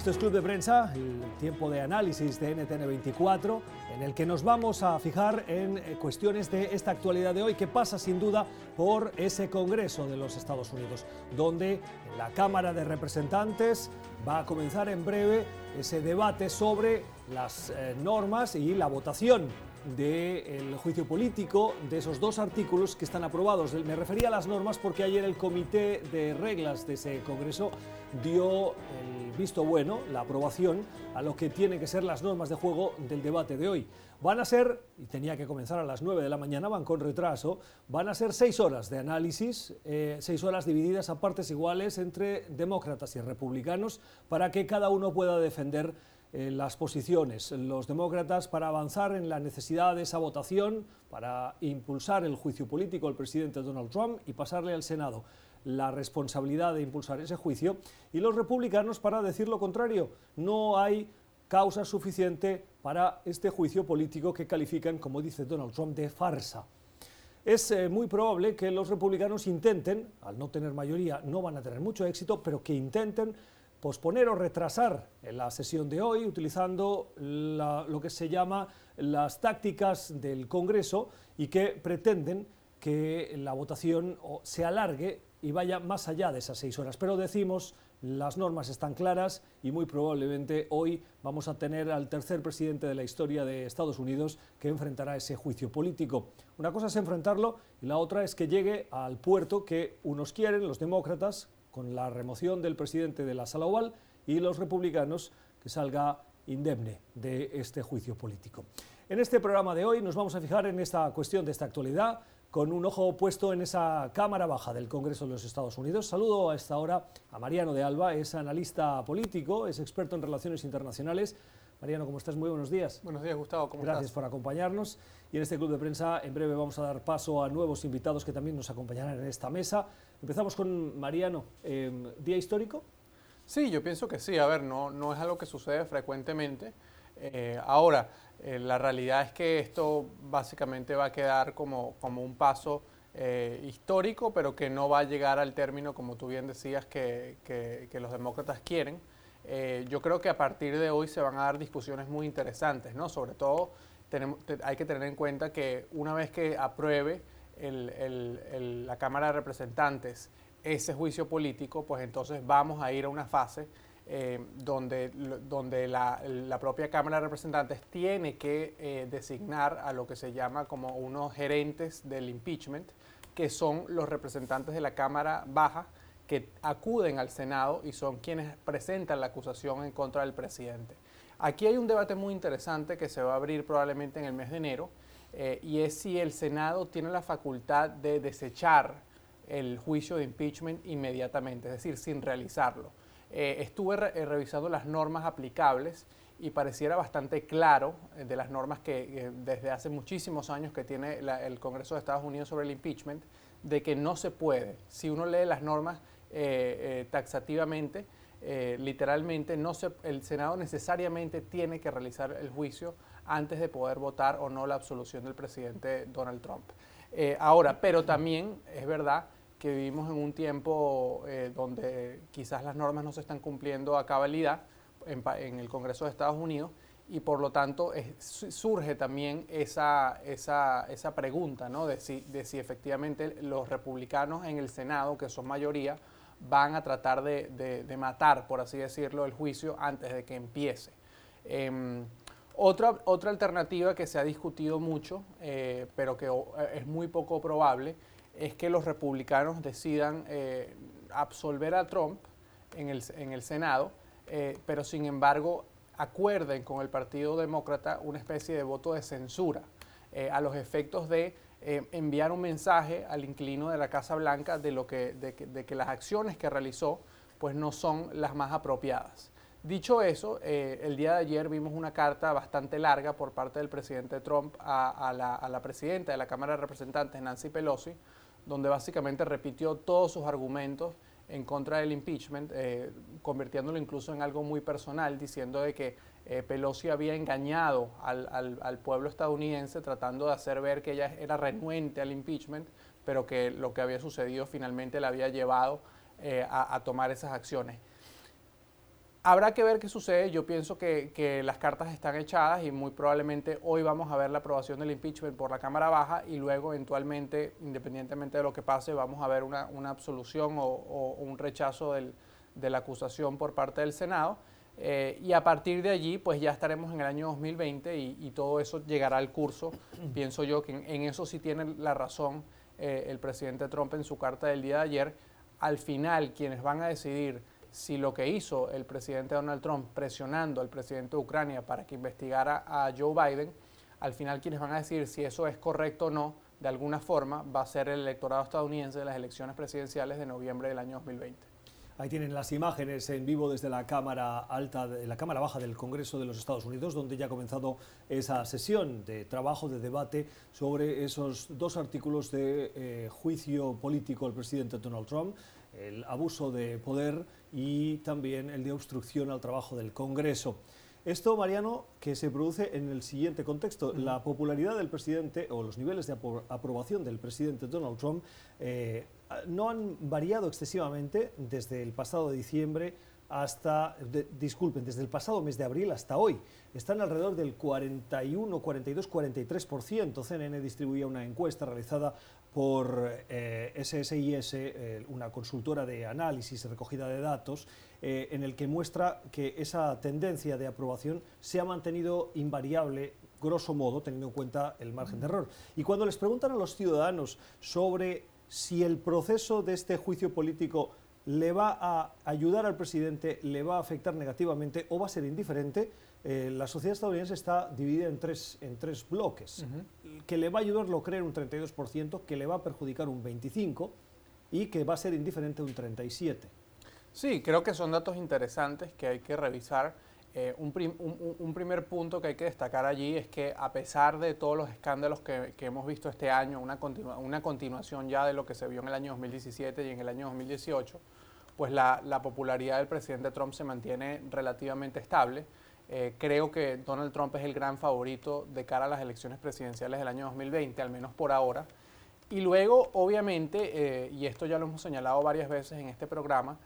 Esto es Club de Prensa, el tiempo de análisis de NTN 24, en el que nos vamos a fijar en eh, cuestiones de esta actualidad de hoy, que pasa sin duda por ese Congreso de los Estados Unidos, donde la Cámara de Representantes va a comenzar en breve ese debate sobre las eh, normas y la votación del juicio político de esos dos artículos que están aprobados. Me refería a las normas porque ayer el comité de reglas de ese Congreso dio el visto bueno, la aprobación, a lo que tienen que ser las normas de juego del debate de hoy. Van a ser, y tenía que comenzar a las 9 de la mañana, van con retraso, van a ser seis horas de análisis, eh, seis horas divididas a partes iguales entre demócratas y republicanos, para que cada uno pueda defender eh, las posiciones, los demócratas, para avanzar en la necesidad de esa votación, para impulsar el juicio político al presidente Donald Trump y pasarle al Senado la responsabilidad de impulsar ese juicio, y los republicanos para decir lo contrario. No hay causa suficiente para este juicio político que califican, como dice Donald Trump, de farsa. Es eh, muy probable que los republicanos intenten, al no tener mayoría, no van a tener mucho éxito, pero que intenten posponer o retrasar la sesión de hoy utilizando lo que se llama las tácticas del Congreso y que pretenden que la votación se alargue y vaya más allá de esas seis horas. Pero decimos, las normas están claras y muy probablemente hoy vamos a tener al tercer presidente de la historia de Estados Unidos que enfrentará ese juicio político. Una cosa es enfrentarlo y la otra es que llegue al puerto que unos quieren, los demócratas, con la remoción del presidente de la sala oval y los republicanos que salga indemne de este juicio político. En este programa de hoy nos vamos a fijar en esta cuestión de esta actualidad con un ojo puesto en esa Cámara Baja del Congreso de los Estados Unidos. Saludo a esta hora a Mariano de Alba, es analista político, es experto en relaciones internacionales. Mariano, ¿cómo estás? Muy buenos días. Buenos días, Gustavo. ¿Cómo Gracias por acompañarnos. Y en este club de prensa, en breve vamos a dar paso a nuevos invitados que también nos acompañarán en esta mesa. Empezamos con Mariano. Em, ¿Día histórico? Sí, yo pienso que sí. A ver, no, no es algo que sucede frecuentemente. Eh, ahora, eh, la realidad es que esto básicamente va a quedar como, como un paso eh, histórico, pero que no va a llegar al término, como tú bien decías, que, que, los demócratas quieren. Eh, yo creo que a partir de hoy se van a dar discusiones muy interesantes, ¿no? Sobre todo tenemos, hay que tener en cuenta que una vez que apruebe la Cámara de Representantes ese juicio político, pues entonces vamos a ir a una fase eh, donde, donde la, propia Cámara de Representantes tiene que eh, designar a lo que se llama como unos gerentes del impeachment, que son los representantes de la Cámara Baja que acuden al Senado y son quienes presentan la acusación en contra del presidente. Aquí hay un debate muy interesante que se va a abrir probablemente en el mes de enero eh, y es si el Senado tiene la facultad de desechar el juicio de impeachment inmediatamente, es decir, sin realizarlo. Eh, estuve eh, revisando las normas aplicables y pareciera bastante claro eh, de las normas que desde hace muchísimos años que tiene el Congreso de Estados Unidos sobre el impeachment, de que no se puede. Si uno lee las normas taxativamente, literalmente no se, el Senado necesariamente tiene que realizar el juicio antes de poder votar o no la absolución del presidente Donald Trump. ahora, pero también es verdad que vivimos en un tiempo eh, donde quizás las normas no se están cumpliendo a cabalidad en, el Congreso de Estados Unidos y por lo tanto surge también esa, esa, esa pregunta ¿no? de, si, de si efectivamente los republicanos en el Senado, que son mayoría, van a tratar de, de, matar, por así decirlo, el juicio antes de que empiece. Em, otra, otra alternativa que se ha discutido mucho, eh, pero que es muy poco probable, es que los republicanos decidan eh, absolver a Trump en el, en el Senado, eh, pero sin embargo acuerden con el Partido Demócrata una especie de voto de censura eh, a los efectos de enviar un mensaje al inquilino de la Casa Blanca de, lo que, de, que, las acciones que realizó pues no son las más apropiadas. Dicho eso, el día de ayer vimos una carta bastante larga por parte del presidente Trump a, la, presidenta de la Cámara de Representantes, Nancy Pelosi, donde básicamente repitió todos sus argumentos en contra del impeachment, eh, convirtiéndolo incluso en algo muy personal, diciendo de que eh, Pelosi había engañado al, pueblo estadounidense tratando de hacer ver que ella era renuente al impeachment, pero que lo que había sucedido finalmente la había llevado eh, a, tomar esas acciones. Habrá que ver qué sucede. Yo pienso que, las cartas están echadas y muy probablemente hoy vamos a ver la aprobación del impeachment por la Cámara Baja y luego eventualmente, independientemente de lo que pase, vamos a ver una, absolución o, un rechazo de la acusación por parte del Senado. Eh, y a partir de allí, pues ya estaremos en el año 2020 y, todo eso llegará al curso. Pienso yo que en, eso sí tiene la razón eh, el presidente Trump en su carta del día de ayer. Al final, quienes van a decidir si lo que hizo el presidente Donald Trump presionando al presidente de Ucrania para que investigara a Joe Biden, al final quienes van a decir si eso es correcto o no, de alguna forma, va a ser el electorado estadounidense de las elecciones presidenciales de noviembre del año 2020. Ahí tienen las imágenes en vivo desde la Cámara Alta, de la Cámara Baja del Congreso de los Estados Unidos, donde ya ha comenzado esa sesión de trabajo, de debate sobre esos dos artículos de eh, juicio político al presidente Donald Trump, el abuso de poder y también el de obstrucción al trabajo del Congreso. Esto, Mariano, que se produce en el siguiente contexto. La popularidad del presidente o los niveles de aprobación del presidente Donald Trump eh, no han variado excesivamente desde el pasado diciembre hasta, disculpen, desde el pasado mes de abril hasta hoy. Están alrededor del 41, 42, 43%. CNN distribuía una encuesta realizada por eh, SSIS, eh, una consultora de análisis y recogida de datos, eh, en el que muestra que esa tendencia de aprobación se ha mantenido invariable grosso modo, teniendo en cuenta el margen de error. Y cuando les preguntan a los ciudadanos sobre si el proceso de este juicio político le va a ayudar al presidente, le va a afectar negativamente o va a ser indiferente, eh, la sociedad estadounidense está dividida en tres, en tres bloques. Que le va a ayudar, lo creen un 32%, que le va a perjudicar un 25% y que va a ser indiferente un 37%. Sí, creo que son datos interesantes que hay que revisar. Eh, un, primer punto que hay que destacar allí es que a pesar de todos los escándalos que, hemos visto este año, una, una continuación ya de lo que se vio en el año 2017 y en el año 2018, pues la, la popularidad del presidente Trump se mantiene relativamente estable. Eh, creo que Donald Trump es el gran favorito de cara a las elecciones presidenciales del año 2020, al menos por ahora. Y luego, obviamente, eh, y esto ya lo hemos señalado varias veces en este programa,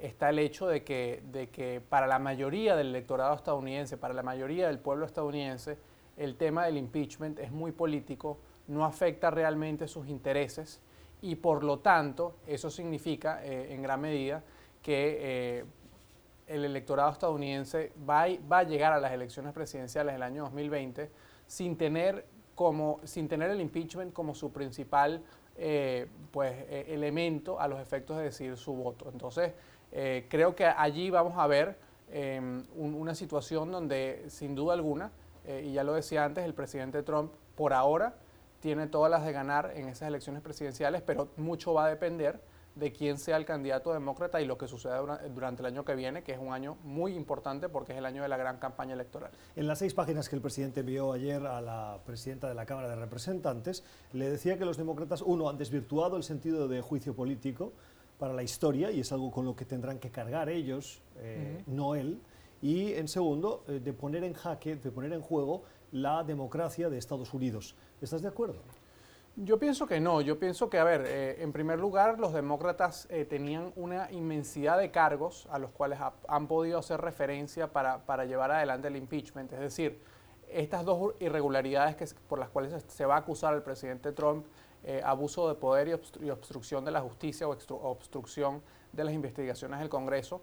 está el hecho de que, de que para la mayoría del electorado estadounidense, para la mayoría del pueblo estadounidense, el tema del impeachment es muy político, no afecta realmente sus intereses y por lo tanto eso significa eh, en gran medida que el electorado estadounidense va a, va a llegar a las elecciones presidenciales del año 2020 sin tener, como, sin tener el impeachment como su principal eh, pues, eh, elemento a los efectos de decidir su voto. Entonces, eh, creo que allí vamos a ver em, una situación donde, sin duda alguna, y ya lo decía antes, el presidente Trump por ahora tiene todas las de ganar en esas elecciones presidenciales, pero mucho va a depender de quién sea el candidato demócrata y lo que suceda durante el año que viene, que es un año muy importante porque es el año de la gran campaña electoral. En las seis páginas que el presidente envió ayer a la presidenta de la Cámara de Representantes, le decía que los demócratas, uno, han desvirtuado el sentido de juicio político para la historia, y es algo con lo que tendrán que cargar ellos, eh, no él, y en segundo, eh, de poner en jaque, de poner en juego la democracia de Estados Unidos. ¿Estás de acuerdo? Yo pienso que no, yo pienso que, a ver, eh, en primer lugar, los demócratas eh, tenían una inmensidad de cargos a los cuales han podido hacer referencia para, para, llevar adelante el impeachment. Es decir, estas dos irregularidades que, por las cuales se va a acusar al presidente Trump, eh, abuso de poder y, obstrucción de la justicia o obstrucción de las investigaciones del Congreso,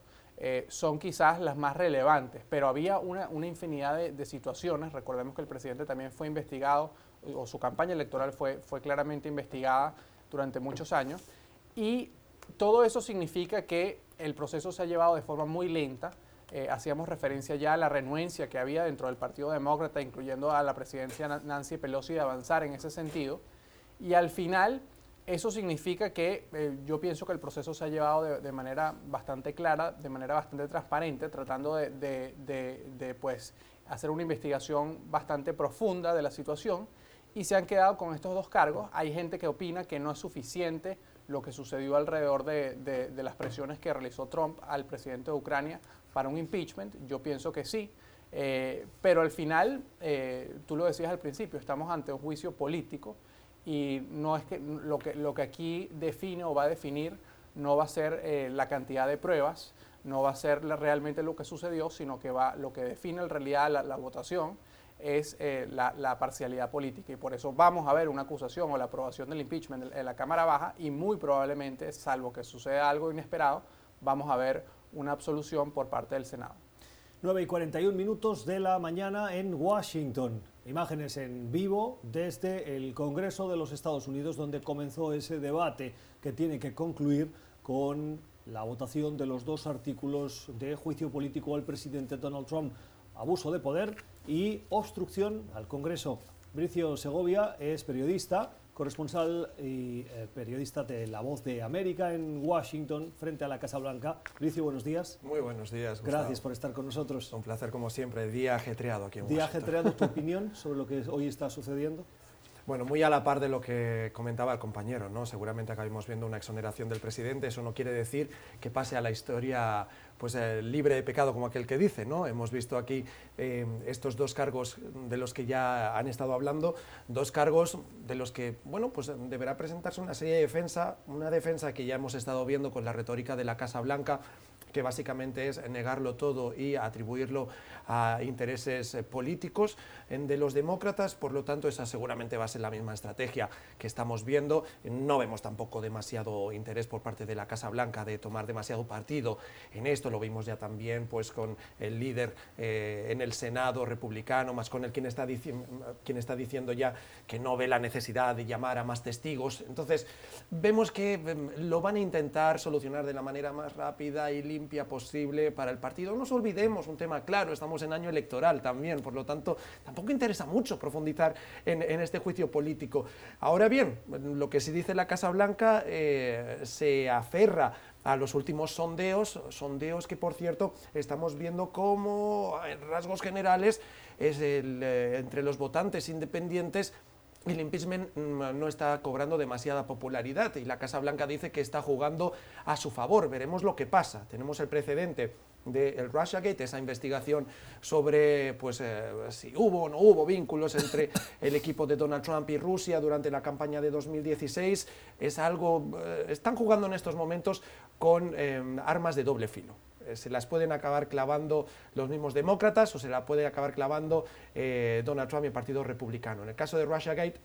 son quizás las más relevantes, pero había una, infinidad de, de situaciones. Recordemos que el presidente también fue investigado o su campaña electoral fue, fue claramente investigada durante muchos años. Y todo eso significa que el proceso se ha llevado de forma muy lenta. Eh, hacíamos referencia ya a la renuencia que había dentro del Partido Demócrata, incluyendo a la presidencia Nancy Pelosi, de avanzar en ese sentido. Y al final, eso significa que eh, yo pienso que el proceso se ha llevado de, manera bastante clara, de manera bastante transparente, tratando de, pues, hacer una investigación bastante profunda de la situación y se han quedado con estos dos cargos. Hay gente que opina que no es suficiente lo que sucedió alrededor de, las presiones que realizó Trump al presidente de Ucrania para un impeachment. Yo pienso que sí. Eh, pero al final, eh, tú lo decías al principio, estamos ante un juicio político y no es que lo que, lo que aquí define o va a definir no va a ser eh, la cantidad de pruebas, no va a ser realmente lo que sucedió, sino que va, lo que define en realidad la, votación es eh, la, parcialidad política. Y por eso vamos a ver una acusación o la aprobación del impeachment en, la Cámara Baja y muy probablemente, salvo que suceda algo inesperado, vamos a ver una absolución por parte del Senado. 9 y 41 minutos de la mañana en Washington. Imágenes en vivo desde el Congreso de los Estados Unidos, donde comenzó ese debate que tiene que concluir con la votación de los dos artículos de juicio político al presidente Donald Trump, abuso de poder y obstrucción al Congreso. Bricio Segovia es periodista, corresponsal y eh, periodista de La Voz de América en Washington, frente a la Casa Blanca. Bricio, buenos días. Muy buenos días. Gracias por estar con nosotros. Un placer como siempre. Día ajetreado aquí en Día ajetreado, ¿tu opinión sobre lo que hoy está sucediendo? Bueno, muy a la par de lo que comentaba el compañero, ¿no? Seguramente acabemos viendo una exoneración del presidente, eso no quiere decir que pase a la historia pues eh, libre de pecado como aquel que dice, ¿no? Hemos visto aquí eh, estos dos cargos de los que ya han estado hablando, dos cargos de los que, bueno, pues deberá presentarse una serie de defensa, una defensa que ya hemos estado viendo con la retórica de la Casa Blanca, que básicamente es negarlo todo y atribuirlo a intereses eh, políticos de los demócratas, por lo tanto esa seguramente va a ser la misma estrategia que estamos viendo. No vemos tampoco demasiado interés por parte de la Casa Blanca de tomar demasiado partido en esto, lo vimos ya también pues con el líder eh, en el Senado republicano, más con el quien está, quien está diciendo ya que no ve la necesidad de llamar a más testigos. Entonces vemos que em, lo van a intentar solucionar de la manera más rápida y limpia posible para el partido. No nos olvidemos, un tema claro, estamos en año electoral también, por lo tanto, tampoco interesa mucho profundizar en, este juicio político. Ahora bien, lo que sí dice la Casa Blanca eh, se aferra a los últimos sondeos, sondeos que por cierto estamos viendo como en rasgos generales es eh, entre los votantes independientes el impeachment mm, no está cobrando demasiada popularidad y la Casa Blanca dice que está jugando a su favor. Veremos lo que pasa. Tenemos el precedente del Russiagate, esa investigación sobre pues, eh, si hubo o no hubo vínculos entre el equipo de Donald Trump y Rusia durante la campaña de 2016. Es algo, eh, están jugando en estos momentos con eh, armas de doble filo. Eh, se las pueden acabar clavando los mismos demócratas o se la puede acabar clavando eh, Donald Trump y el Partido Republicano. En el caso de Russiagate,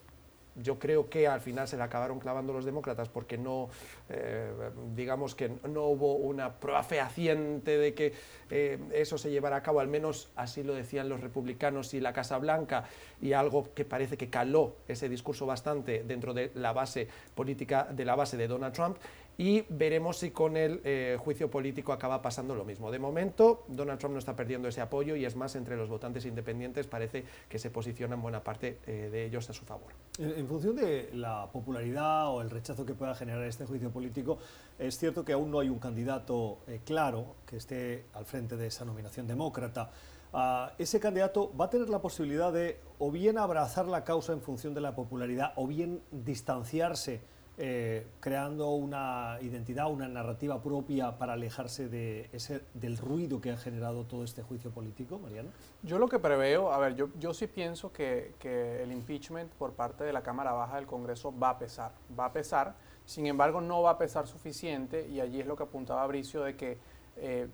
yo creo que al final se la acabaron clavando los demócratas porque no, eh, digamos que no hubo una prueba fehaciente de que eso se llevara a cabo, al menos así lo decían los republicanos y la Casa Blanca, y algo que parece que caló ese discurso bastante dentro de la base política, de la base de Donald Trump, y veremos si con el eh, juicio político acaba pasando lo mismo. De momento, Donald Trump no está perdiendo ese apoyo y es más, entre los votantes independientes parece que se posicionan buena parte eh, de ellos a su favor. En, función de la popularidad o el rechazo que pueda generar este juicio político, es cierto que aún no hay un candidato eh, claro que esté al frente de esa nominación demócrata. Ah, ese candidato va a tener la posibilidad de o bien abrazar la causa en función de la popularidad o bien distanciarse eh, creando una identidad, una narrativa propia para alejarse de ese, del ruido que ha generado todo este juicio político, Mariano? Yo lo que preveo, a ver, yo, yo sí pienso que, el impeachment por parte de la Cámara Baja del Congreso va a pesar, va a pesar, sin embargo no va a pesar suficiente y allí es lo que apuntaba Bricio de que eh,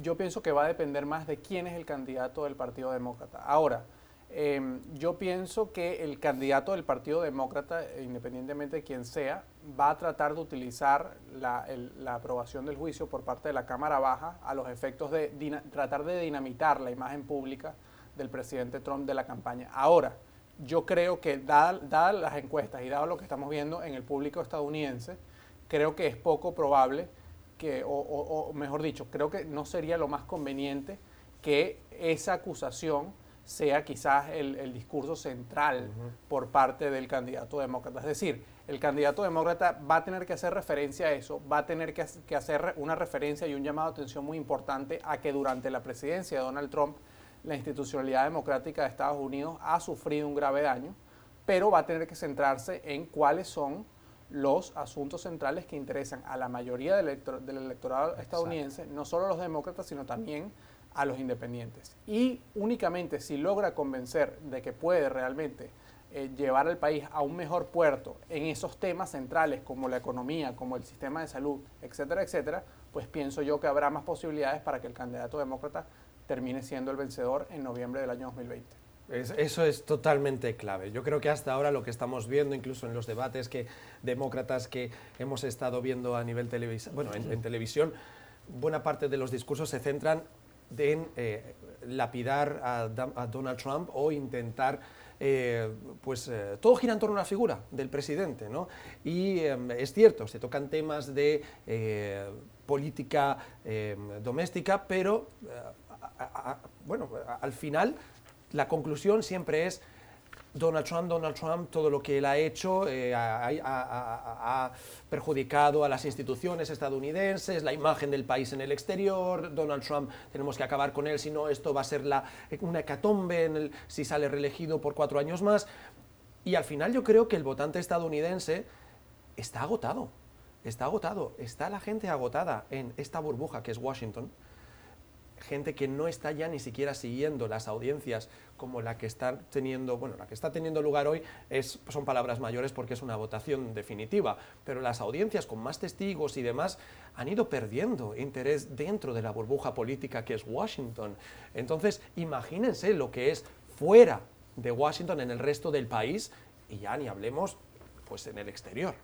yo pienso que va a depender más de quién es el candidato del Partido Demócrata. Ahora, Em, yo pienso que el candidato del Partido Demócrata, independientemente de quién sea, va a tratar de utilizar la, aprobación del juicio por parte de la Cámara Baja a los efectos de tratar de dinamitar la imagen pública del presidente Trump de la campaña. Ahora, yo creo que dadas las encuestas y dado lo que estamos viendo en el público estadounidense, creo que es poco probable que, o mejor dicho, creo que no sería lo más conveniente que esa acusación sea quizás el, discurso central por parte del candidato demócrata. Es decir, el candidato demócrata va a tener que hacer referencia a eso, va a tener que, hacer una referencia y un llamado de atención muy importante a que durante la presidencia de Donald Trump la institucionalidad democrática de Estados Unidos ha sufrido un grave daño, pero va a tener que centrarse en cuáles son los asuntos centrales que interesan a la mayoría del, electorado estadounidense, no solo a los demócratas, sino también a los independientes. Y únicamente si logra convencer de que puede realmente eh, llevar al país a un mejor puerto en esos temas centrales como la economía, como el sistema de salud, etcétera, etcétera, pues pienso yo que habrá más posibilidades para que el candidato demócrata termine siendo el vencedor en noviembre del año 2020. eso es totalmente clave. Yo creo que hasta ahora lo que estamos viendo, incluso en los debates que demócratas que hemos estado viendo a nivel televisión, bueno, en, televisión, buena parte de los discursos se centran en eh, lapidar a, Donald Trump o intentar eh, pues eh, todo gira en torno a una figura del presidente, ¿no? Y em, es cierto, se tocan temas de eh, política em, doméstica, pero bueno, al final la conclusión siempre es Donald Trump, Donald Trump, todo lo que él ha hecho eh, ha, perjudicado a las instituciones estadounidenses, la imagen del país en el exterior, Donald Trump tenemos que acabar con él, si no esto va a ser la, una hecatombe en el, si sale reelegido por cuatro años más. Y al final yo creo que el votante estadounidense está agotado, está agotado, está la gente agotada en esta burbuja que es Washington gente que no está ya ni siquiera siguiendo las audiencias como la que está teniendo, bueno, la que está teniendo lugar hoy es, son palabras mayores porque es una votación definitiva, pero las audiencias con más testigos y demás han ido perdiendo interés dentro de la burbuja política que es Washington. Entonces, imagínense lo que es fuera de Washington en el resto del país y ya ni hablemos pues en el exterior.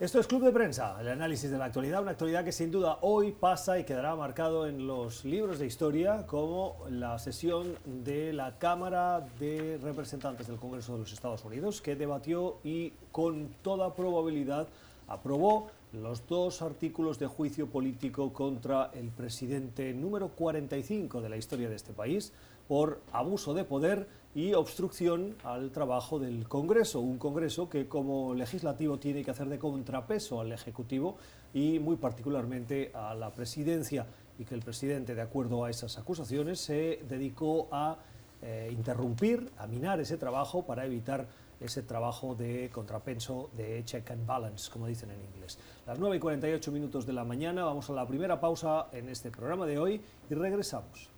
Esto es Club de Prensa, el análisis de la actualidad, una actualidad que sin duda hoy pasa y quedará marcado en los libros de historia como la sesión de la Cámara de Representantes del Congreso de los Estados Unidos, que debatió y con toda probabilidad aprobó los dos artículos de juicio político contra el presidente número 45 de la historia de este país por abuso de poder y obstrucción al trabajo del Congreso, un Congreso que como legislativo tiene que hacer de contrapeso al Ejecutivo y muy particularmente a la Presidencia y que el presidente, de acuerdo a esas acusaciones, se dedicó a eh, interrumpir, a minar ese trabajo para evitar ese trabajo de contrapeso, de check and balance, como dicen en inglés. Las 9 y 48 minutos de la mañana, vamos a la primera pausa en este programa de hoy y regresamos.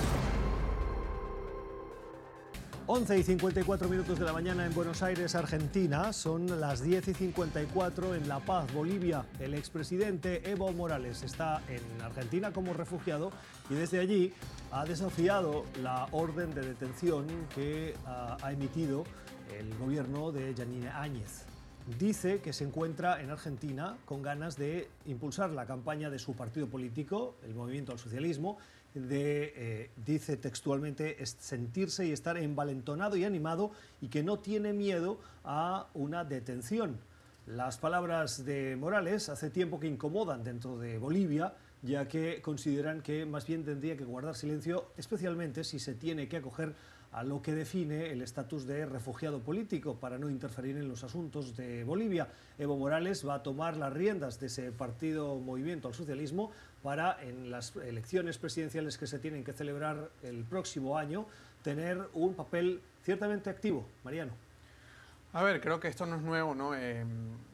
11 y 54 minutos de la mañana en Buenos Aires, Argentina. Son las 10 y 54 en La Paz, Bolivia. El expresidente Evo Morales está en Argentina como refugiado y desde allí ha desafiado la orden de detención que ha, ha emitido el gobierno de Janine Áñez. Dice que se encuentra en Argentina con ganas de impulsar la campaña de su partido político, el Movimiento al Socialismo, de, eh, dice textualmente, sentirse y estar envalentonado y animado y que no tiene miedo a una detención. Las palabras de Morales hace tiempo que incomodan dentro de Bolivia, ya que consideran que más bien tendría que guardar silencio, especialmente si se tiene que acoger a lo que define el estatus de refugiado político para no interferir en los asuntos de Bolivia. Evo Morales va a tomar las riendas de ese partido Movimiento al Socialismo para en las elecciones presidenciales que se tienen que celebrar el próximo año tener un papel ciertamente activo. Mariano. A ver, creo que esto no es nuevo, ¿no? Eh,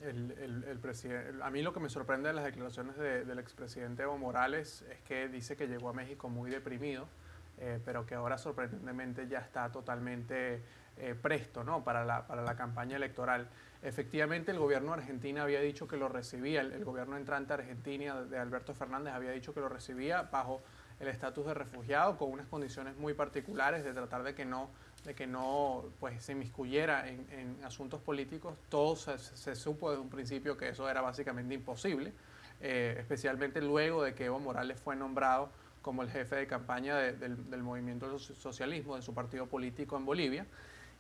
el, a mí lo que me sorprende de las declaraciones del expresidente Evo Morales es que dice que llegó a México muy deprimido, eh, pero que ahora sorprendentemente ya está totalmente eh, presto, ¿no? Para la, para la campaña electoral. Efectivamente, el gobierno de Argentina había dicho que lo recibía, el, gobierno entrante argentino de Alberto Fernández había dicho que lo recibía bajo el estatus de refugiado con unas condiciones muy particulares de tratar de que no, de que no pues, se inmiscuyera en, asuntos políticos. Todo se, supo desde un principio que eso era básicamente imposible, eh, especialmente luego de que Evo Morales fue nombrado como el jefe de campaña del, del movimiento socialismo de su partido político en Bolivia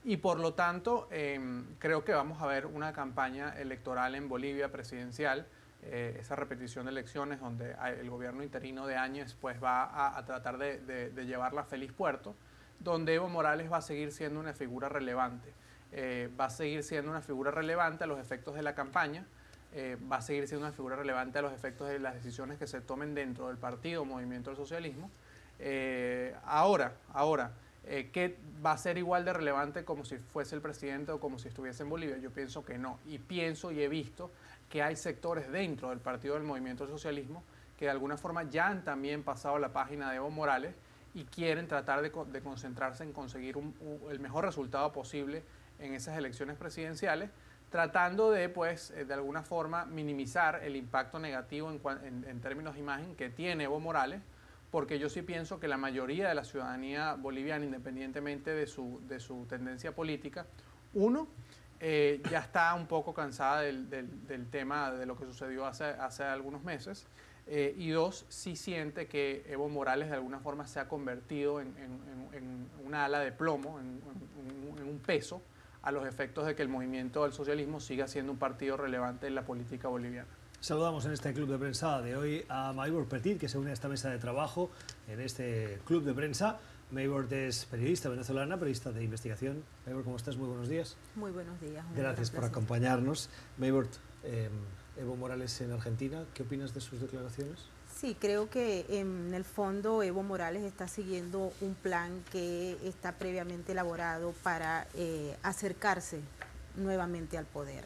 y por lo tanto em, creo que vamos a ver una campaña electoral en Bolivia presidencial, eh, esa repetición de elecciones donde el gobierno interino de Áñez pues va a, tratar de, llevarla a feliz puerto, donde Evo Morales va a seguir siendo una figura relevante, eh, va a seguir siendo una figura relevante a los efectos de la campaña, eh, va a seguir siendo una figura relevante a los efectos de las decisiones que se tomen dentro del partido Movimiento del Socialismo. ahora, ahora, eh, que va a ser igual de relevante como si fuese el presidente o como si estuviese en Bolivia. Yo pienso que no. Y pienso y he visto que hay sectores dentro del Partido del Movimiento Socialismo que de alguna forma ya han también pasado la página de Evo Morales y quieren tratar de, concentrarse en conseguir el mejor resultado posible en esas elecciones presidenciales, tratando de, pues, eh, de alguna forma minimizar el impacto negativo en, en términos de imagen que tiene Evo Morales, porque yo sí pienso que la mayoría de la ciudadanía boliviana, independientemente de su, de su tendencia política, uno, eh, ya está un poco cansada del, del, tema de lo que sucedió hace, hace algunos meses. Eh, y dos, sí siente que Evo Morales de alguna forma se ha convertido en, en, una ala de plomo, en, un peso, a los efectos de que el movimiento del socialismo siga siendo un partido relevante en la política boliviana. Saludamos en este club de prensa de hoy a Maybor Petit, que se une a esta mesa de trabajo en este club de prensa. Maybor es periodista venezolana, periodista de investigación. Maybor, ¿cómo estás? Muy buenos días. Muy buenos días. Gracias por acompañarnos. Maybor, eh, Evo Morales en Argentina, ¿qué opinas de sus declaraciones? Sí, creo que en el fondo Evo Morales está siguiendo un plan que está previamente elaborado para eh, acercarse nuevamente al poder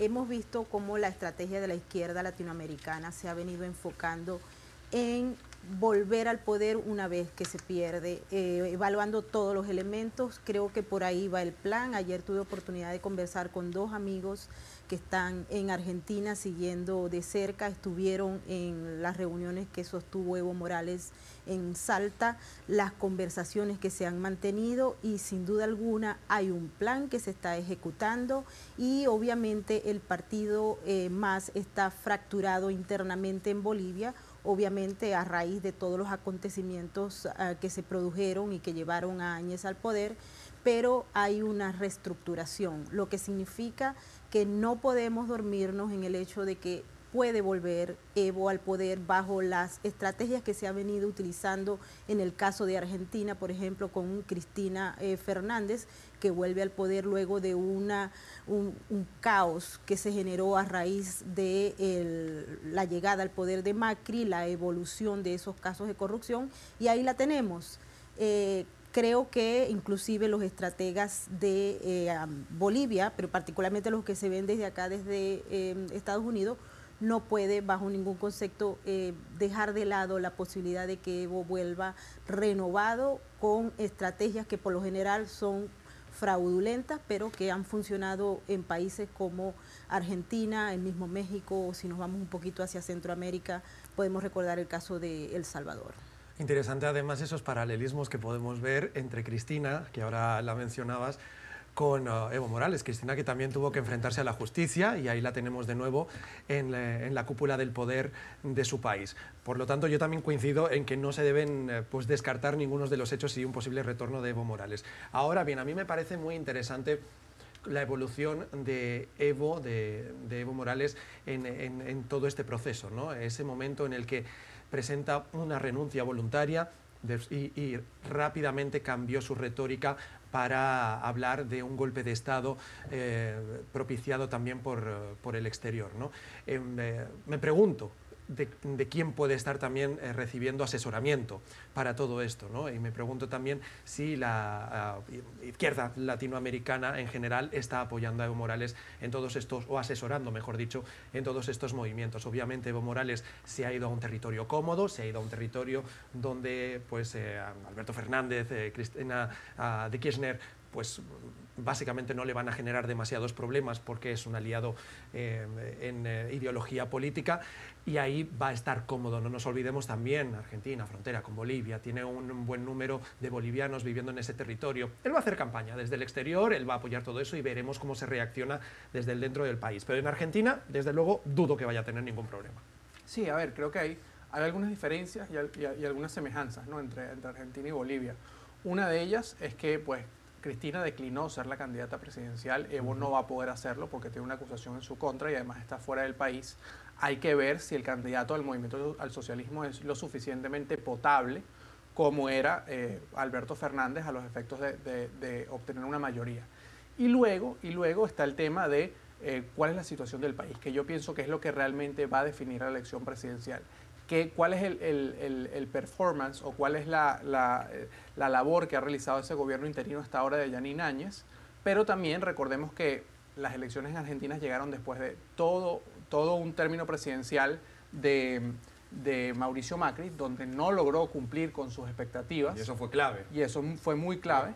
hemos visto cómo la estrategia de la izquierda latinoamericana se ha venido enfocando en volver al poder una vez que se pierde, eh, evaluando todos los elementos. Creo que por ahí va el plan. Ayer tuve oportunidad de conversar con dos amigos que están en Argentina siguiendo de cerca, estuvieron en las reuniones que sostuvo Evo Morales en Salta, las conversaciones que se han mantenido y sin duda alguna hay un plan que se está ejecutando y obviamente el partido eh, más está fracturado internamente en Bolivia obviamente a raíz de todos los acontecimientos ah, que se produjeron y que llevaron a Áñez al poder, pero hay una reestructuración, lo que significa que no podemos dormirnos en el hecho de que puede volver Evo al poder bajo las estrategias que se ha venido utilizando en el caso de Argentina, por ejemplo, con Cristina eh, Fernández, que vuelve al poder luego de una, un, caos que se generó a raíz de la llegada al poder de Macri, la evolución de esos casos de corrupción, y ahí la tenemos. Eh, Creo que inclusive los estrategas de eh, Bolivia, pero particularmente los que se ven desde acá, desde eh, Estados Unidos, no puede bajo ningún concepto eh, dejar de lado la posibilidad de que Evo vuelva renovado con estrategias que por lo general son fraudulentas, pero que han funcionado en países como Argentina, el mismo México, o si nos vamos un poquito hacia Centroamérica, podemos recordar el caso de El Salvador. Interesante además esos paralelismos que podemos ver entre Cristina, que ahora la mencionabas, con uh, Evo Morales. Cristina que también tuvo que enfrentarse a la justicia y ahí la tenemos de nuevo en, la cúpula del poder de su país. Por lo tanto, yo también coincido en que no se deben eh, pues, descartar ninguno de los hechos y un posible retorno de Evo Morales. Ahora bien, a mí me parece muy interesante la evolución de Evo, de, Evo Morales en, todo este proceso, ¿no? ese momento en el que presenta una renuncia voluntaria y, rápidamente cambió su retórica para hablar de un golpe de Estado eh, propiciado también por, por el exterior. ¿no? Em, eh, me pregunto, de, quién puede estar también eh, recibiendo asesoramiento para todo esto. ¿no? Y me pregunto también si la ah, izquierda latinoamericana en general está apoyando a Evo Morales en todos estos, o asesorando, mejor dicho, en todos estos movimientos. Obviamente Evo Morales se ha ido a un territorio cómodo, se ha ido a un territorio donde pues, eh, Alberto Fernández, eh, Cristina ah, de Kirchner, pues básicamente no le van a generar demasiados problemas porque es un aliado eh, en eh, ideología política y ahí va a estar cómodo. No nos olvidemos también, Argentina, frontera con Bolivia, tiene un buen número de bolivianos viviendo en ese territorio. Él va a hacer campaña desde el exterior, él va a apoyar todo eso y veremos cómo se reacciona desde el dentro del país. Pero en Argentina, desde luego, dudo que vaya a tener ningún problema. Sí, a ver, creo que hay, algunas diferencias y, algunas semejanzas ¿no? entre, entre Argentina y Bolivia. Una de ellas es que, pues, Cristina declinó ser la candidata presidencial, Evo no va a poder hacerlo porque tiene una acusación en su contra y además está fuera del país. Hay que ver si el candidato al movimiento al socialismo es lo suficientemente potable como era eh, Alberto Fernández a los efectos de, obtener una mayoría. Y luego, y luego está el tema de eh, cuál es la situación del país, que yo pienso que es lo que realmente va a definir la elección presidencial cuál es el, performance o cuál es la, la, labor que ha realizado ese gobierno interino hasta ahora de Yanine Áñez, pero también recordemos que las elecciones en Argentina llegaron después de todo, todo un término presidencial de, de Mauricio Macri, donde no logró cumplir con sus expectativas. Y eso fue clave. Y eso fue muy clave.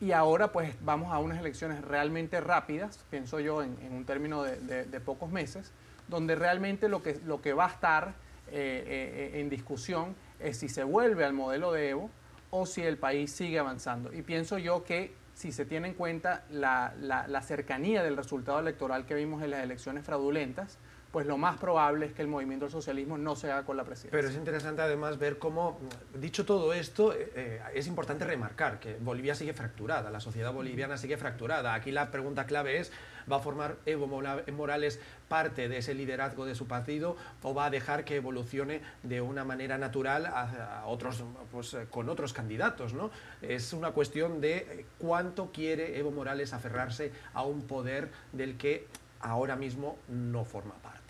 Y ahora pues vamos a unas elecciones realmente rápidas, pienso yo, en, un término de, de, pocos meses, donde realmente lo que, lo que va a estar eh, eh, en discusión es si se vuelve al modelo de Evo o si el país sigue avanzando. Y pienso yo que si se tiene en cuenta la, la, cercanía del resultado electoral que vimos en las elecciones fraudulentas, pues lo más probable es que el movimiento del socialismo no se haga con la presidencia. Pero es interesante además ver cómo, dicho todo esto, eh, eh, es importante remarcar que Bolivia sigue fracturada, la sociedad boliviana sigue fracturada. Aquí la pregunta clave es, ¿va a formar Evo Morales parte de ese liderazgo de su partido o va a dejar que evolucione de una manera natural a, otros, pues, eh, con otros candidatos? ¿no? Es una cuestión de cuánto quiere Evo Morales aferrarse a un poder del que ahora mismo no forma parte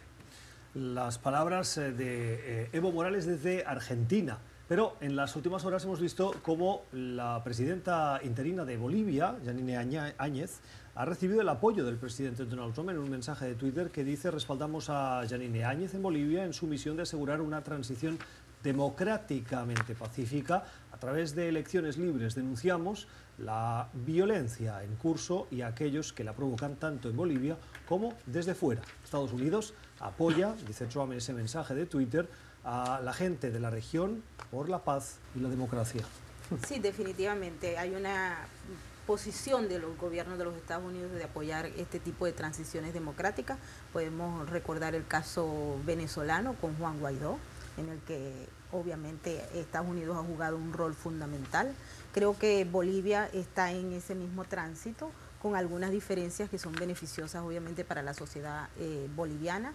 las palabras eh, de eh, Evo Morales desde Argentina. Pero en las últimas horas hemos visto cómo la presidenta interina de Bolivia, Janine Áñez, ha recibido el apoyo del presidente Donald Trump en un mensaje de Twitter que dice respaldamos a Janine Áñez en Bolivia en su misión de asegurar una transición democráticamente pacífica a través de elecciones libres. Denunciamos la violencia en curso y aquellos que la provocan tanto en Bolivia como desde fuera. Estados Unidos apoya, dice Trump en ese mensaje de Twitter, a la gente de la región por la paz y la democracia. Sí, definitivamente. Hay una posición de los gobiernos de los Estados Unidos de apoyar este tipo de transiciones democráticas. Podemos recordar el caso venezolano con Juan Guaidó, en el que obviamente Estados Unidos ha jugado un rol fundamental. Creo que Bolivia está en ese mismo tránsito con algunas diferencias que son beneficiosas obviamente para la sociedad eh, boliviana.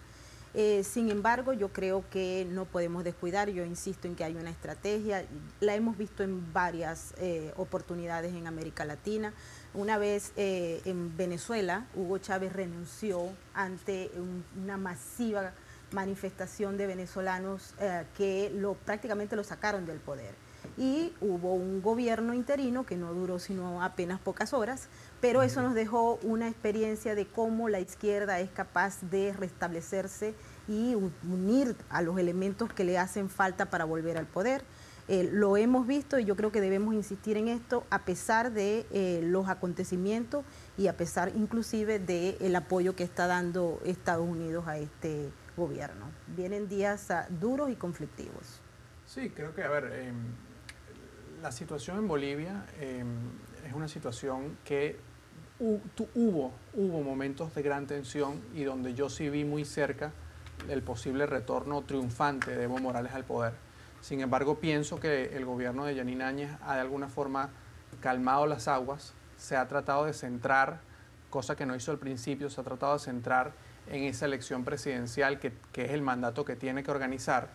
Eh, sin embargo, yo creo que no podemos descuidar, yo insisto en que hay una estrategia, la hemos visto en varias eh, oportunidades en América Latina. Una vez en Venezuela, Hugo Chávez renunció ante una masiva manifestación de venezolanos que lo, prácticamente lo sacaron del poder y hubo un gobierno interino que no duró sino apenas pocas horas, pero eso nos dejó una experiencia de cómo la izquierda es capaz de restablecerse y unir a los elementos que le hacen falta para volver al poder. Eh, lo hemos visto y yo creo que debemos insistir en esto a pesar de eh, los acontecimientos y a pesar inclusive del apoyo que está dando Estados Unidos a este gobierno. Vienen días ah, duros y conflictivos. Sí, creo que, a ver, em, la situación en Bolivia em, es una situación que hubo, hubo momentos de gran tensión y donde yo sí vi muy cerca el posible retorno triunfante de Evo Morales al poder. Sin embargo, pienso que el gobierno de Yanin Áñez ha de alguna forma calmado las aguas, se ha tratado de centrar, cosa que no hizo al principio, se ha tratado de centrar en esa elección presidencial que, que es el mandato que tiene que organizar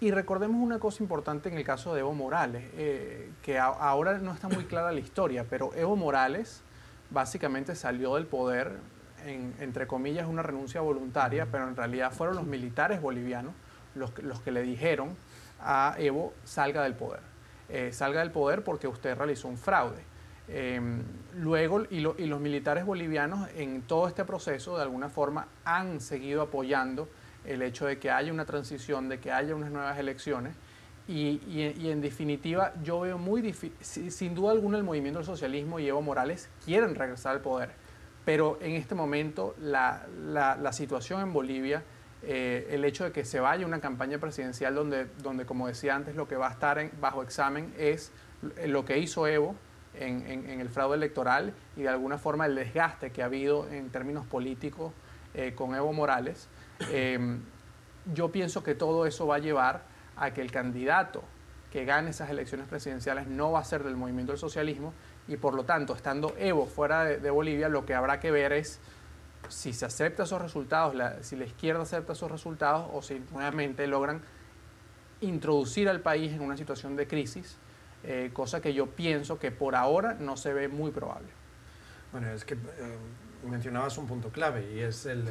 y recordemos una cosa importante en el caso de Evo Morales, eh, que ahora no está muy clara la historia, pero Evo Morales básicamente salió del poder, en, entre comillas, una renuncia voluntaria, pero en realidad fueron los militares bolivianos los, los que le dijeron a Evo salga del poder. Eh, salga del poder porque usted realizó un fraude. Em, luego, y, y los militares bolivianos en todo este proceso, de alguna forma, han seguido apoyando el hecho de que haya una transición, de que haya unas nuevas elecciones. Y, en definitiva, yo veo muy difícil, sin duda alguna el movimiento del socialismo y Evo Morales quieren regresar al poder, pero en este momento la, situación en Bolivia, eh, el hecho de que se vaya una campaña presidencial donde, donde, como decía antes, lo que va a estar bajo examen es lo que hizo Evo en, el fraude electoral y de alguna forma el desgaste que ha habido en términos políticos eh, con Evo Morales. Em, yo pienso que todo eso va a llevar a que el candidato que gane esas elecciones presidenciales no va a ser del movimiento del socialismo y por lo tanto, estando Evo fuera de, Bolivia, lo que habrá que ver es si se acepta esos resultados, si la izquierda acepta esos resultados o si nuevamente logran introducir al país en una situación de crisis, eh, cosa que yo pienso que por ahora no se ve muy probable. Bueno, es que eh, mencionabas un punto clave y es el,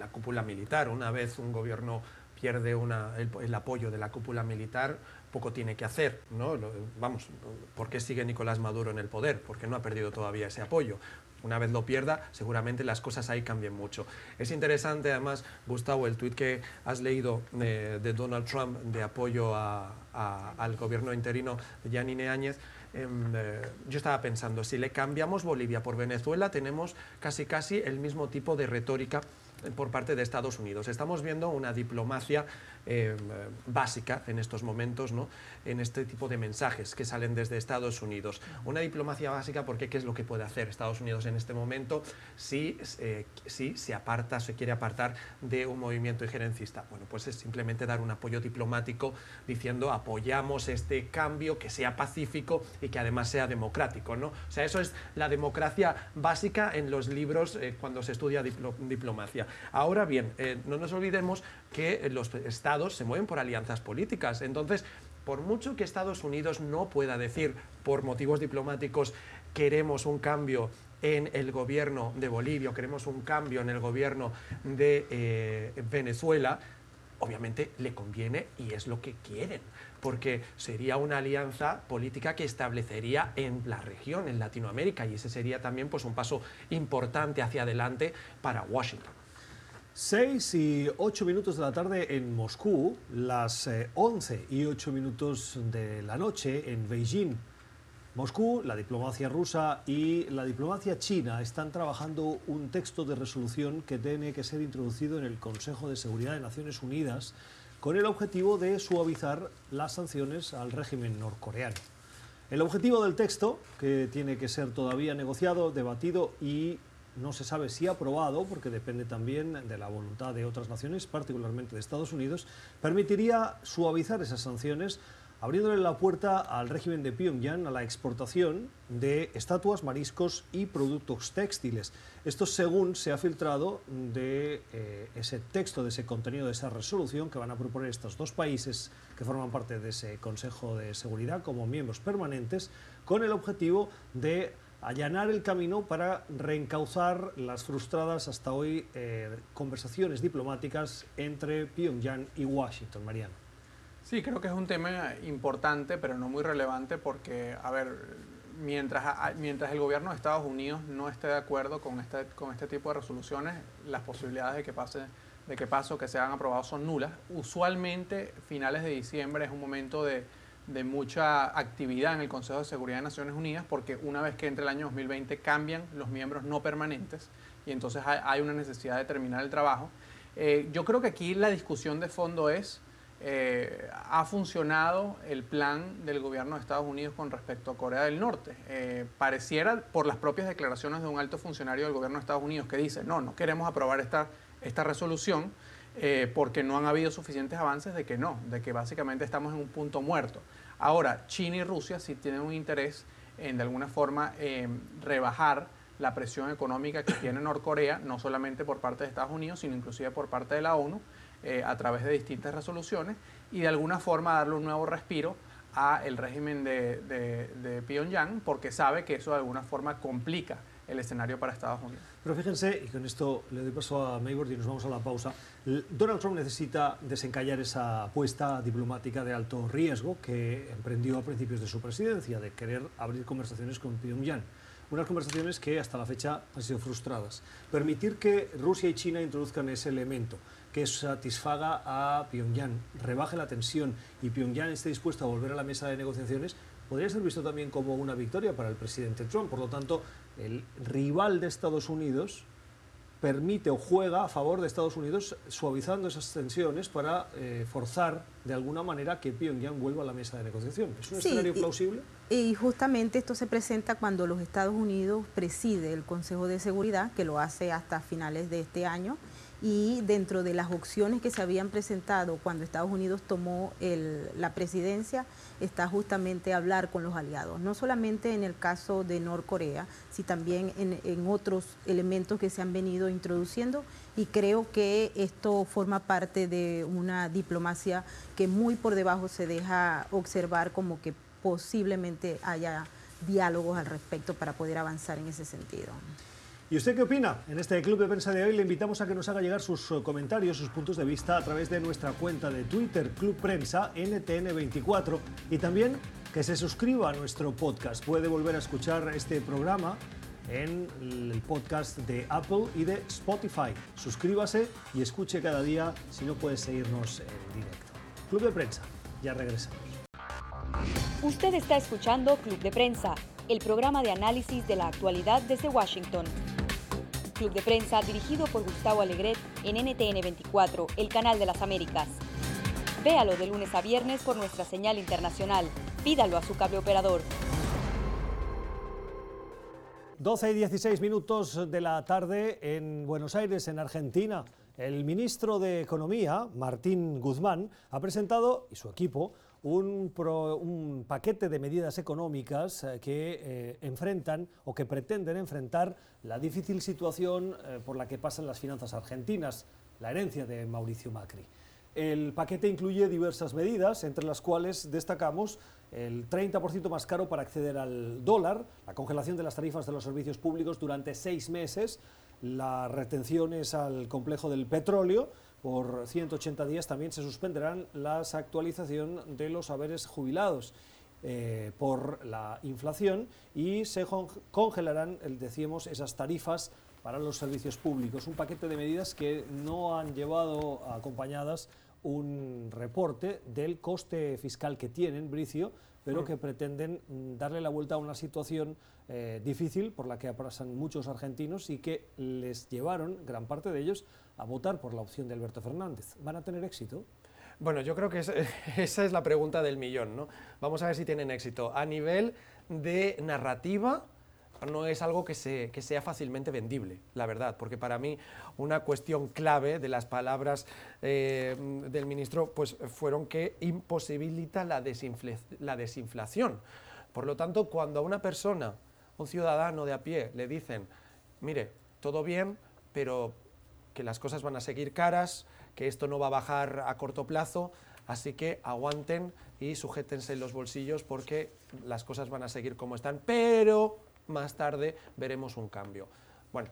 la cúpula militar. Una vez un gobierno pierde el, apoyo de la cúpula militar, poco tiene que hacer, ¿no? vamos, ¿por qué sigue Nicolás Maduro en el poder? Porque no ha perdido todavía ese apoyo. Una vez lo pierda, seguramente las cosas ahí cambien mucho. Es interesante, además, Gustavo, el tuit que has leído de, Donald Trump de apoyo al gobierno interino de Yanine Áñez. Em, eh, yo estaba pensando, si le cambiamos Bolivia por Venezuela, tenemos casi casi el mismo tipo de retórica por parte de Estados Unidos. Estamos viendo una diplomacia eh, básica en estos momentos, ¿no? en este tipo de mensajes que salen desde Estados Unidos. Una diplomacia básica porque ¿qué es lo que puede hacer Estados Unidos en este momento si, eh, si se aparta, se quiere apartar de un movimiento injerencista? Bueno, pues es simplemente dar un apoyo diplomático diciendo apoyamos este cambio que sea pacífico y que además sea democrático. ¿no? O sea, eso es la democracia básica en los libros eh, cuando se estudia diplomacia. Ahora bien, no nos olvidemos que los estados se mueven por alianzas políticas. Entonces, por mucho que Estados Unidos no pueda decir por motivos diplomáticos queremos un cambio en el gobierno de Bolivia, queremos un cambio en el gobierno de eh, Venezuela, obviamente le conviene y es lo que quieren, porque sería una alianza política que establecería en la región, en Latinoamérica, y ese sería también pues, un paso importante hacia adelante para Washington. 6 y 8 minutos de la tarde en Moscú, las 11 eh, y 8 minutos de la noche en Beijing. Moscú, la diplomacia rusa y la diplomacia china están trabajando un texto de resolución que tiene que ser introducido en el Consejo de Seguridad de Naciones Unidas con el objetivo de suavizar las sanciones al régimen norcoreano. El objetivo del texto, que tiene que ser todavía negociado, debatido y no se sabe si aprobado, porque depende también de la voluntad de otras naciones, particularmente de Estados Unidos, permitiría suavizar esas sanciones, abriéndole la puerta al régimen de Pyongyang a la exportación de estatuas, mariscos y productos textiles. Esto según se ha filtrado de eh, ese texto, de ese contenido, de esa resolución que van a proponer estos dos países que forman parte de ese Consejo de Seguridad como miembros permanentes, con el objetivo de allanar el camino para reencauzar las frustradas hasta hoy eh, conversaciones diplomáticas entre Pyongyang y Washington, Mariano. Sí, creo que es un tema importante, pero no muy relevante, porque, a ver, mientras, mientras el gobierno de Estados Unidos no esté de acuerdo con este, con este tipo de resoluciones, las posibilidades de que pase de que paso que sean aprobados son nulas. Usualmente, finales de diciembre es un momento de, de mucha actividad en el Consejo de Seguridad de Naciones Unidas porque una vez que entre el año 2020 cambian los miembros no permanentes y entonces hay una necesidad de terminar el trabajo. Eh, yo creo que aquí la discusión de fondo es, eh, ¿ha funcionado el plan del gobierno de Estados Unidos con respecto a Corea del Norte? Eh, pareciera por las propias declaraciones de un alto funcionario del gobierno de Estados Unidos que dice, no, no queremos aprobar esta, esta resolución porque no han habido suficientes avances de que no, de que básicamente estamos en un punto muerto. Ahora, China y Rusia sí tienen un interés en de alguna forma rebajar la presión económica que tiene Norcorea, no solamente por parte de Estados Unidos, sino inclusive por parte de la ONU, eh, a través de distintas resoluciones, y de alguna forma darle un nuevo respiro a el régimen de, de Pyongyang, porque sabe que eso de alguna forma complica el escenario para Estados Unidos. Pero fíjense, y con esto le doy paso a Maybord y nos vamos a la pausa, Donald Trump necesita desencallar esa apuesta diplomática de alto riesgo que emprendió a principios de su presidencia, de querer abrir conversaciones con Pyongyang. Unas conversaciones que hasta la fecha han sido frustradas. Permitir que Rusia y China introduzcan ese elemento, que satisfaga a Pyongyang, rebaje la tensión y Pyongyang esté dispuesto a volver a la mesa de negociaciones, podría ser visto también como una victoria para el presidente Trump. Por lo tanto, el rival de Estados Unidos permite o juega a favor de Estados Unidos suavizando esas tensiones para eh, forzar de alguna manera que Pyongyang vuelva a la mesa de negociación. ¿Es un escenario plausible? Y justamente esto se presenta cuando los Estados Unidos preside el Consejo de Seguridad, que lo hace hasta finales de este año, y dentro de las opciones que se habían presentado cuando Estados Unidos tomó la presidencia está justamente hablar con los aliados, no solamente en el caso de Norcorea, sino también en, otros elementos que se han venido introduciendo y creo que esto forma parte de una diplomacia que muy por debajo se deja observar como que posiblemente haya diálogos al respecto para poder avanzar en ese sentido. ¿Y usted qué opina? En este Club de Prensa de hoy le invitamos a que nos haga llegar sus eh, comentarios, sus puntos de vista a través de nuestra cuenta de Twitter, Club Prensa NTN24, y también que se suscriba a nuestro podcast. Puede volver a escuchar este programa en el podcast de Apple y de Spotify. Suscríbase y escuche cada día si no puede seguirnos en directo. Club de Prensa, ya regresamos. Usted está escuchando Club de Prensa, el programa de análisis de la actualidad desde Washington. Club de Prensa dirigido por Gustavo Alegret en NTN 24, el canal de las Américas. Véalo de lunes a viernes por nuestra señal internacional. Pídalo a su cable operador. 12 y 16 minutos de la tarde en Buenos Aires, en Argentina. El ministro de Economía, Martín Guzmán, ha presentado, y su equipo, un, paquete de medidas económicas eh, que eh, enfrentan o que pretenden enfrentar la difícil situación eh, por la que pasan las finanzas argentinas, la herencia de Mauricio Macri. El paquete incluye diversas medidas, entre las cuales destacamos el 30% más caro para acceder al dólar, la congelación de las tarifas de los servicios públicos durante seis meses, las retenciones al complejo del petróleo, por 180 días también se suspenderán las actualización de los haberes jubilados eh, por la inflación y se congelarán, decíamos, esas tarifas para los servicios públicos. Un paquete de medidas que no han llevado acompañadas un reporte del coste fiscal que tienen, Bricio, pero mm. que pretenden mm, darle la vuelta a una situación eh, difícil por la que pasan muchos argentinos y que les llevaron, gran parte de ellos, a votar por la opción de Alberto Fernández. ¿Van a tener éxito? Bueno, yo creo que esa es la pregunta del millón, ¿no? Vamos a ver si tienen éxito. A nivel de narrativa, no es algo que, sea fácilmente vendible, la verdad, porque para mí una cuestión clave de las palabras eh, del ministro pues, fueron que imposibilita la, la desinflación. Por lo tanto, cuando a una persona, un ciudadano de a pie, le dicen, mire, todo bien, pero que las cosas van a seguir caras, que esto no va a bajar a corto plazo, así que aguanten y sujétense los bolsillos porque las cosas van a seguir como están, pero más tarde veremos un cambio. Bueno,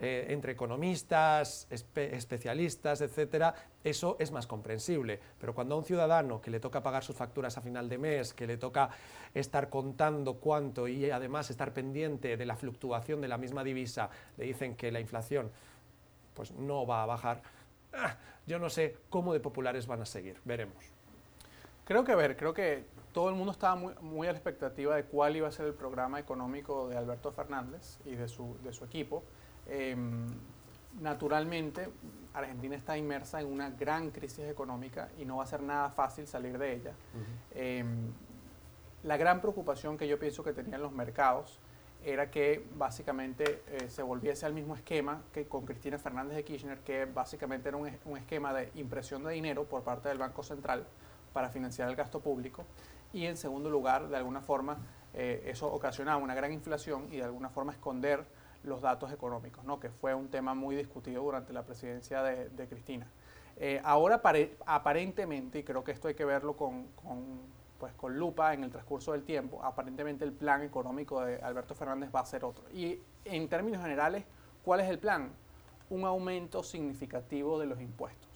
eh, entre economistas, especialistas, etcétera, eso es más comprensible. Pero cuando a un ciudadano que le toca pagar sus facturas a final de mes, que le toca estar contando cuánto y además estar pendiente de la fluctuación de la misma divisa, le dicen que la inflación pues no va a bajar, ah, yo no sé cómo de populares van a seguir. Veremos. Creo que, a ver, creo que todo el mundo estaba muy, a la expectativa de cuál iba a ser el programa económico de Alberto Fernández y de su, de su equipo. Em, naturalmente, Argentina está inmersa en una gran crisis económica y no va a ser nada fácil salir de ella. Em, la gran preocupación que yo pienso que tenían los mercados era que básicamente eh, se volviese al mismo esquema que con Cristina Fernández de Kirchner, que básicamente era un, un esquema de impresión de dinero por parte del Banco Central para financiar el gasto público y en segundo lugar, de alguna forma, eh, eso ocasionaba una gran inflación y de alguna forma esconder los datos económicos, ¿no? que fue un tema muy discutido durante la presidencia de, Cristina. Eh, ahora aparentemente, y creo que esto hay que verlo con, pues, con lupa en el transcurso del tiempo, aparentemente el plan económico de Alberto Fernández va a ser otro. Y en términos generales, ¿cuál es el plan? Un aumento significativo de los impuestos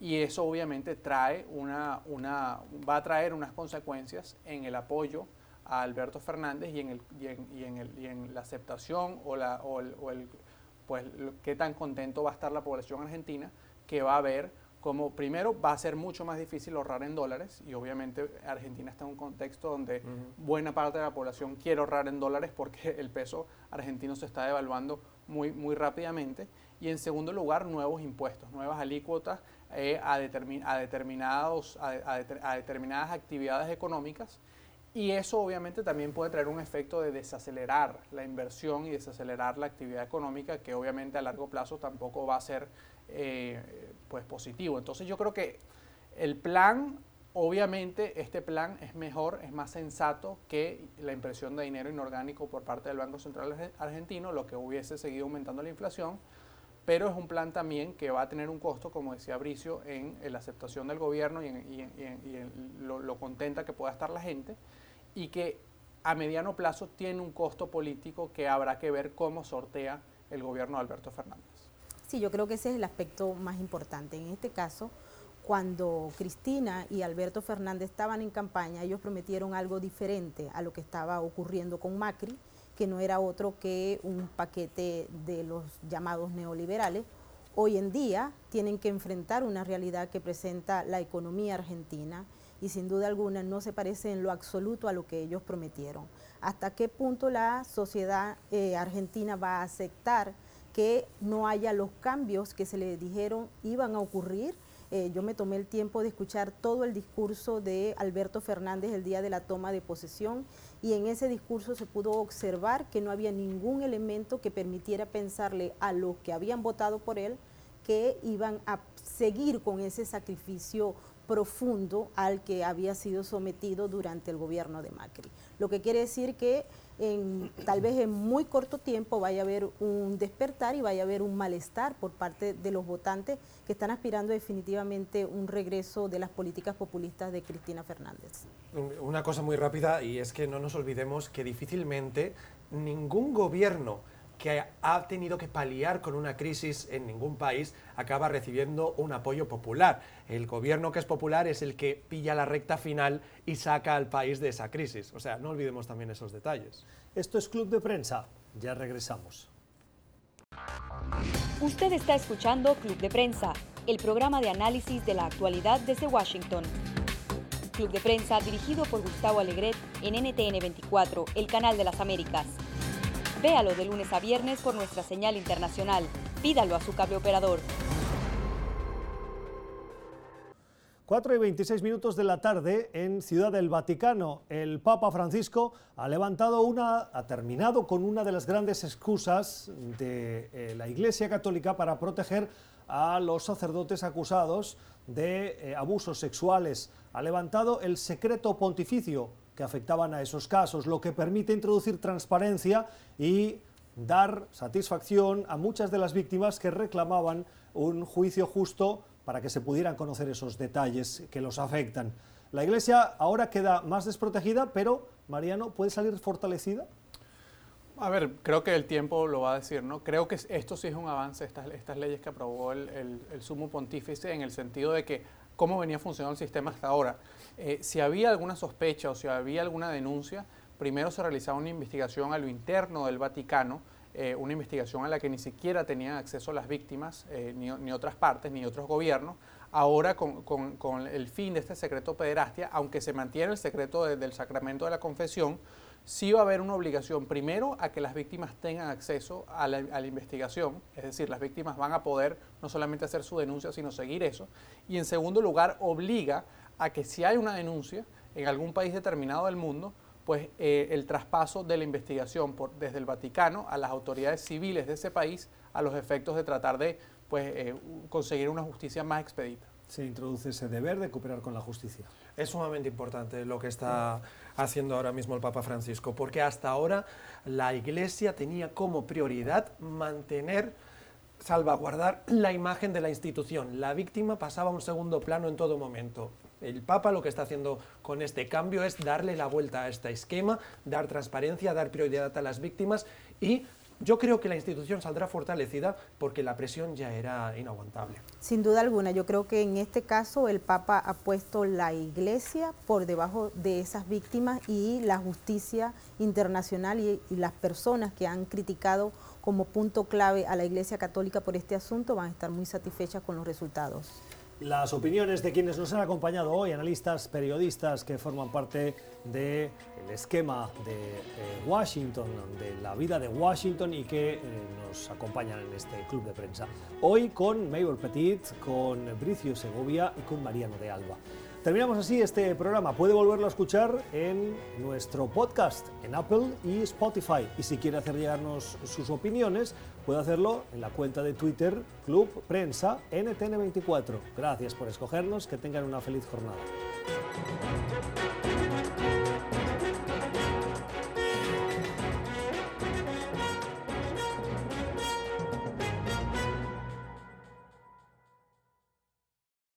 y eso obviamente trae una, una, va a traer unas consecuencias en el apoyo a Alberto Fernández y en, el, y en, y en, el, y en la aceptación o, la, o, el, o el, pues qué tan contento va a estar la población argentina que va a ver como primero va a ser mucho más difícil ahorrar en dólares y obviamente Argentina está en un contexto donde buena parte de la población quiere ahorrar en dólares porque el peso argentino se está devaluando muy, muy rápidamente y en segundo lugar nuevos impuestos, nuevas alícuotas eh, a, determinados, a, determinadas actividades económicas y eso obviamente también puede traer un efecto de desacelerar la inversión y desacelerar la actividad económica que obviamente a largo plazo tampoco va a ser eh, pues positivo. Entonces yo creo que el plan, obviamente este plan es mejor, es más sensato que la impresión de dinero inorgánico por parte del Banco Central Argentino, lo que hubiese seguido aumentando la inflación pero es un plan también que va a tener un costo, como decía Bricio, en, la aceptación del gobierno y en, lo, contenta que pueda estar la gente, y que a mediano plazo tiene un costo político que habrá que ver cómo sortea el gobierno de Alberto Fernández. Sí, yo creo que ese es el aspecto más importante. En este caso, cuando Cristina y Alberto Fernández estaban en campaña, ellos prometieron algo diferente a lo que estaba ocurriendo con Macri, que no era otro que un paquete de los llamados neoliberales. Hoy en día tienen que enfrentar una realidad que presenta la economía argentina y sin duda alguna no se parece en lo absoluto a lo que ellos prometieron. ¿Hasta qué punto la sociedad eh, argentina va a aceptar que no haya los cambios que se le dijeron iban a ocurrir? Eh, yo me tomé el tiempo de escuchar todo el discurso de Alberto Fernández el día de la toma de posesión y en ese discurso se pudo observar que no había ningún elemento que permitiera pensarle a los que habían votado por él que iban a seguir con ese sacrificio profundo al que había sido sometido durante el gobierno de Macri. Lo que quiere decir que en, tal vez en muy corto tiempo vaya a haber un despertar y vaya a haber un malestar por parte de los votantes que están aspirando definitivamente un regreso de las políticas populistas de Cristina Fernández. Una cosa muy rápida y es que no nos olvidemos que difícilmente ningún gobierno que ha tenido que paliar con una crisis en ningún país acaba recibiendo un apoyo popular. El gobierno que es popular es el que pilla la recta final y saca al país de esa crisis. O sea, no olvidemos también esos detalles. Esto es Club de Prensa. Ya regresamos. Usted está escuchando Club de Prensa, el programa de análisis de la actualidad desde Washington. Club de Prensa dirigido por Gustavo Alegret en NTN 24, el canal de las Américas. Véalo de lunes a viernes por nuestra señal internacional. Pídalo a su cable operador. 4 y 26 minutos de la tarde en Ciudad del Vaticano. El Papa Francisco ha levantado una, ha terminado con una de las grandes excusas de eh, la Iglesia Católica para proteger a los sacerdotes acusados de eh, abusos sexuales. Ha levantado el secreto pontificio que afectaban a esos casos, lo que permite introducir transparencia y dar satisfacción a muchas de las víctimas que reclamaban un juicio justo para que se pudieran conocer esos detalles que los afectan. La Iglesia ahora queda más desprotegida, pero Mariano, ¿puede salir fortalecida? A ver, creo que el tiempo lo va a decir, ¿no? Creo que esto sí es un avance, estas, leyes que aprobó el, el sumo pontífice, en el sentido de que cómo venía funcionando el sistema hasta ahora. Eh, si había alguna sospecha o si había alguna denuncia, primero se realizaba una investigación a lo interno del Vaticano, eh, una investigación a la que ni siquiera tenían acceso las víctimas, eh, ni, otras partes, ni otros gobiernos. Ahora, con, el fin de este secreto pederastia, aunque se mantiene el secreto del sacramento de la confesión, sí va a haber una obligación, primero, a que las víctimas tengan acceso a la, a la, investigación, es decir, las víctimas van a poder no solamente hacer su denuncia, sino seguir eso, y en segundo lugar, obliga a que si hay una denuncia en algún país determinado del mundo, pues eh, el traspaso de la investigación por, desde el Vaticano a las autoridades civiles de ese país a los efectos de tratar de pues, eh, conseguir una justicia más expedita. Se introduce ese deber de cooperar con la justicia. Es sumamente importante lo que está haciendo ahora mismo el Papa Francisco, porque hasta ahora la Iglesia tenía como prioridad mantener salvaguardar la imagen de la institución. La víctima pasaba a un segundo plano en todo momento. El Papa lo que está haciendo con este cambio es darle la vuelta a este esquema, dar transparencia, dar prioridad a las víctimas y yo creo que la institución saldrá fortalecida porque la presión ya era inaguantable. Sin duda alguna, yo creo que en este caso el Papa ha puesto la Iglesia por debajo de esas víctimas y la justicia internacional y, y las personas que han criticado como punto clave a la Iglesia Católica por este asunto van a estar muy satisfechas con los resultados. Las opiniones de quienes nos han acompañado hoy, analistas, periodistas que forman parte del esquema de eh, Washington, de la vida de Washington y que eh, nos acompañan en este club de prensa. Hoy con Mabel Petit, con Bricio Segovia y con Mariano de Alba. Terminamos así este programa. Puede volverlo a escuchar en nuestro podcast en Apple y Spotify. Y si quiere hacer llegarnos sus opiniones, puede hacerlo en la cuenta de Twitter Club Prensa NTN24. Gracias por escogernos. Que tengan una feliz jornada.